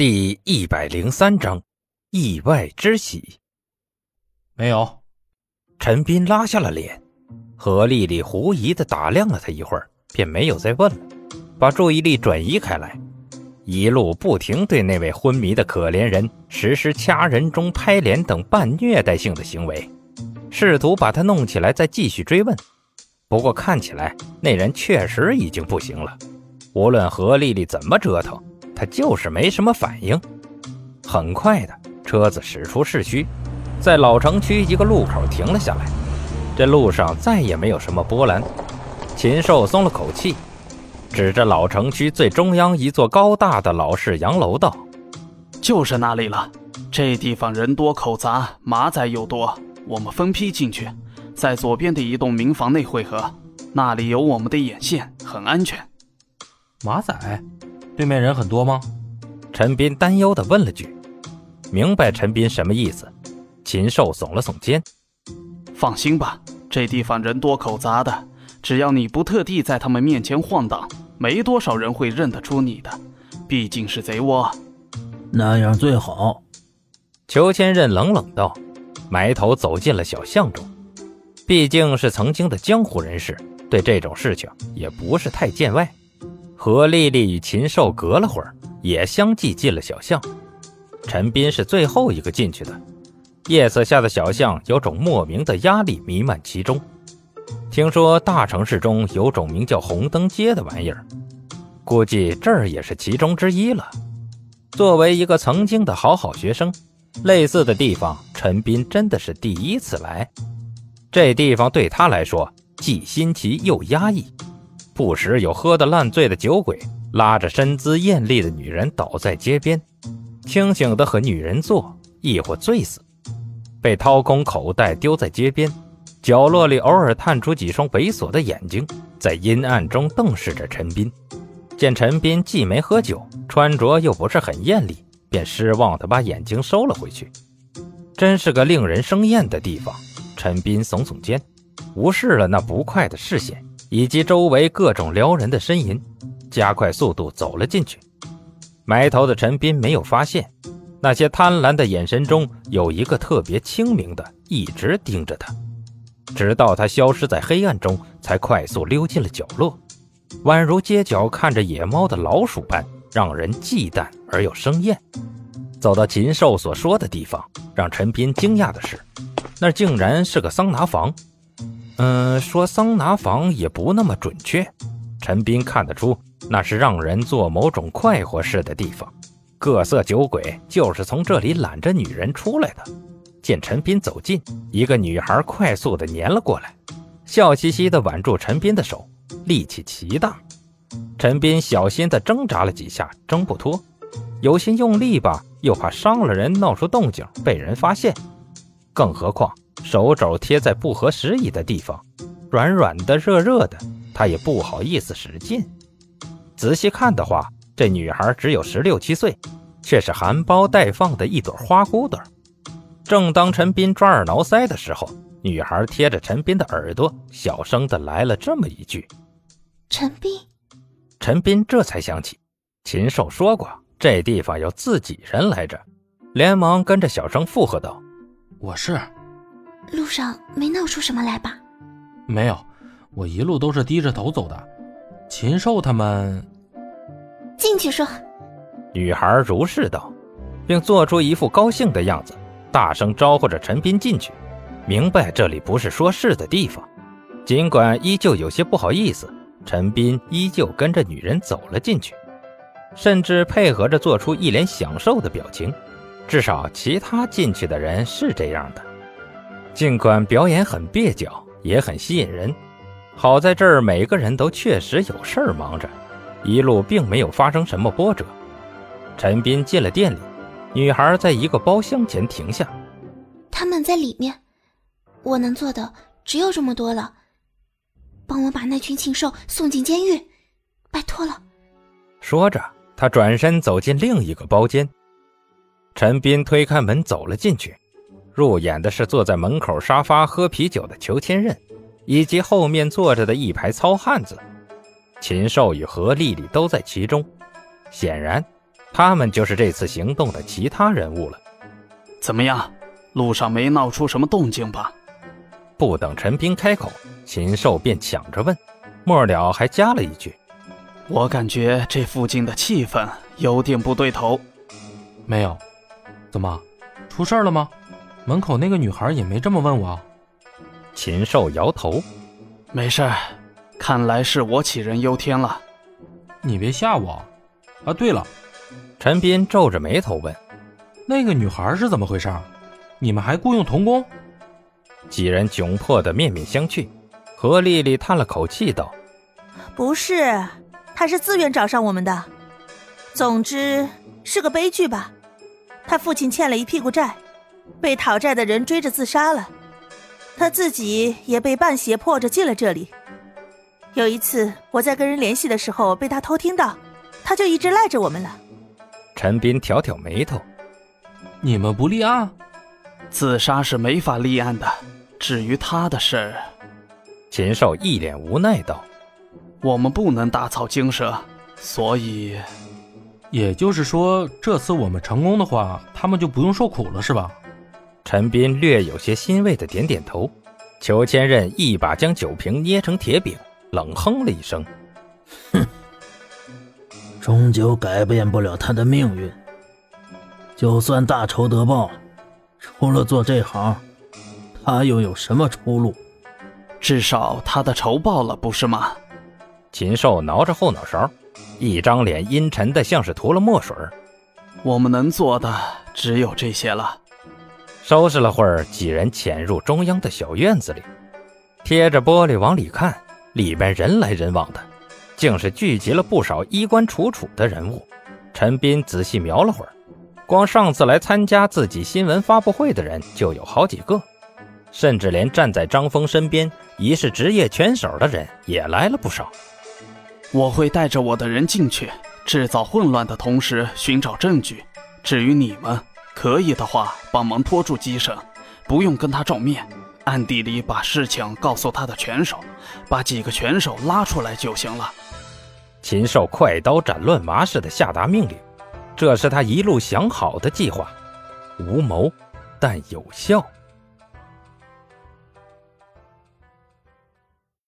第一百零三章，意外之喜。没有，陈斌拉下了脸，何丽丽狐疑的打量了他一会儿，便没有再问了，把注意力转移开来，一路不停对那位昏迷的可怜人实施掐人中、拍脸等半虐待性的行为，试图把他弄起来再继续追问。不过看起来那人确实已经不行了，无论何丽丽怎么折腾。他就是没什么反应。很快的，车子驶出市区，在老城区一个路口停了下来。这路上再也没有什么波澜。禽兽松了口气，指着老城区最中央一座高大的老式洋楼道：“就是那里了。这地方人多口杂，马仔又多。我们分批进去，在左边的一栋民房内汇合。那里有我们的眼线，很安全。”马仔。对面人很多吗？陈斌担忧地问了句。明白陈斌什么意思，禽兽耸了耸肩。放心吧，这地方人多口杂的，只要你不特地在他们面前晃荡，没多少人会认得出你的。毕竟是贼窝，那样最好。裘千仞冷冷道，埋头走进了小巷中。毕竟是曾经的江湖人士，对这种事情也不是太见外。何丽丽与禽兽隔了会儿，也相继进了小巷。陈斌是最后一个进去的。夜色下的小巷有种莫名的压力弥漫其中。听说大城市中有种名叫红灯街的玩意儿，估计这儿也是其中之一了。作为一个曾经的好好学生，类似的地方陈斌真的是第一次来。这地方对他来说既新奇又压抑。不时有喝得烂醉的酒鬼拉着身姿艳丽的女人倒在街边，清醒的和女人做，亦或醉死，被掏空口袋丢在街边。角落里偶尔探出几双猥琐的眼睛，在阴暗中瞪视着陈斌。见陈斌既没喝酒，穿着又不是很艳丽，便失望地把眼睛收了回去。真是个令人生厌的地方。陈斌耸耸肩，无视了那不快的视线。以及周围各种撩人的呻吟，加快速度走了进去。埋头的陈斌没有发现，那些贪婪的眼神中有一个特别清明的，一直盯着他。直到他消失在黑暗中，才快速溜进了角落，宛如街角看着野猫的老鼠般，让人忌惮而又生厌。走到禽兽所说的地方，让陈斌惊讶的是，那竟然是个桑拿房。嗯，说桑拿房也不那么准确。陈斌看得出，那是让人做某种快活事的地方。各色酒鬼就是从这里揽着女人出来的。见陈斌走近，一个女孩快速地粘了过来，笑嘻嘻地挽住陈斌的手，力气奇大。陈斌小心地挣扎了几下，挣不脱，有心用力吧，又怕伤了人，闹出动静被人发现。更何况。手肘贴在不合时宜的地方，软软的、热热的，他也不好意思使劲。仔细看的话，这女孩只有十六七岁，却是含苞待放的一朵花骨朵。正当陈斌抓耳挠腮的时候，女孩贴着陈斌的耳朵，小声的来了这么一句：“陈斌。”陈斌这才想起，禽兽说过这地方有自己人来着，连忙跟着小声附和道：“我是。”路上没闹出什么来吧？没有，我一路都是低着头走的。禽兽他们进去说。女孩如是道，并做出一副高兴的样子，大声招呼着陈斌进去。明白这里不是说事的地方，尽管依旧有些不好意思，陈斌依旧跟着女人走了进去，甚至配合着做出一脸享受的表情。至少其他进去的人是这样的。尽管表演很蹩脚，也很吸引人。好在这儿每个人都确实有事儿忙着，一路并没有发生什么波折。陈斌进了店里，女孩在一个包厢前停下。他们在里面，我能做的只有这么多了。帮我把那群禽兽送进监狱，拜托了。说着，他转身走进另一个包间。陈斌推开门走了进去。入眼的是坐在门口沙发喝啤酒的裘千仞，以及后面坐着的一排糙汉子，禽兽与何丽丽都在其中。显然，他们就是这次行动的其他人物了。怎么样？路上没闹出什么动静吧？不等陈斌开口，禽兽便抢着问，末了还加了一句：“我感觉这附近的气氛有点不对头。”没有，怎么，出事了吗？门口那个女孩也没这么问我。禽兽摇头：“没事儿，看来是我杞人忧天了。”你别吓我。啊，对了，陈斌皱着眉头问。那个女孩是怎么回事？你们还雇佣童工？几人窘迫的面面相觑。何丽丽叹了口气道：“不是，她是自愿找上我们的。总之是个悲剧吧。她父亲欠了一屁股债，被讨债的人追着自杀了。他自己也被半胁迫着进了这里。有一次我在跟人联系的时候被他偷听到，他就一直赖着我们了。”陈斌挑挑眉头。你们不立案？自杀是没法立案的。至于他的事儿，秦少一脸无奈道：“我们不能打草惊蛇，所以，也就是说，这次我们成功的话，他们就不用受苦了，是吧？”陈斌略有些欣慰的点点头。裘千仞一把将酒瓶捏成铁饼，冷哼了一声：“哼，终究改变不了他的命运。”就算大仇得报，除了做这行，他又有什么出路？至少他的仇报了，不是吗？禽兽挠着后脑勺，一张脸阴沉的像是涂了墨水。我们能做的只有这些了。收拾了会儿，几人潜入中央的小院子里，贴着玻璃往里看，里边人来人往的，竟是聚集了不少衣冠楚楚的人物。陈斌仔细瞄了会儿。光上次来参加自己新闻发布会的人就有好几个，甚至连站在张峰身边疑是职业拳手的人也来了不少。我会带着我的人进去，制造混乱的同时寻找证据。至于你们，可以的话帮忙拖住姬生，不用跟他照面，暗地里把事情告诉他的拳手，把几个拳手拉出来就行了。禽兽快刀斩乱麻似的下达命令。这是他一路想好的计划，无谋，但有效。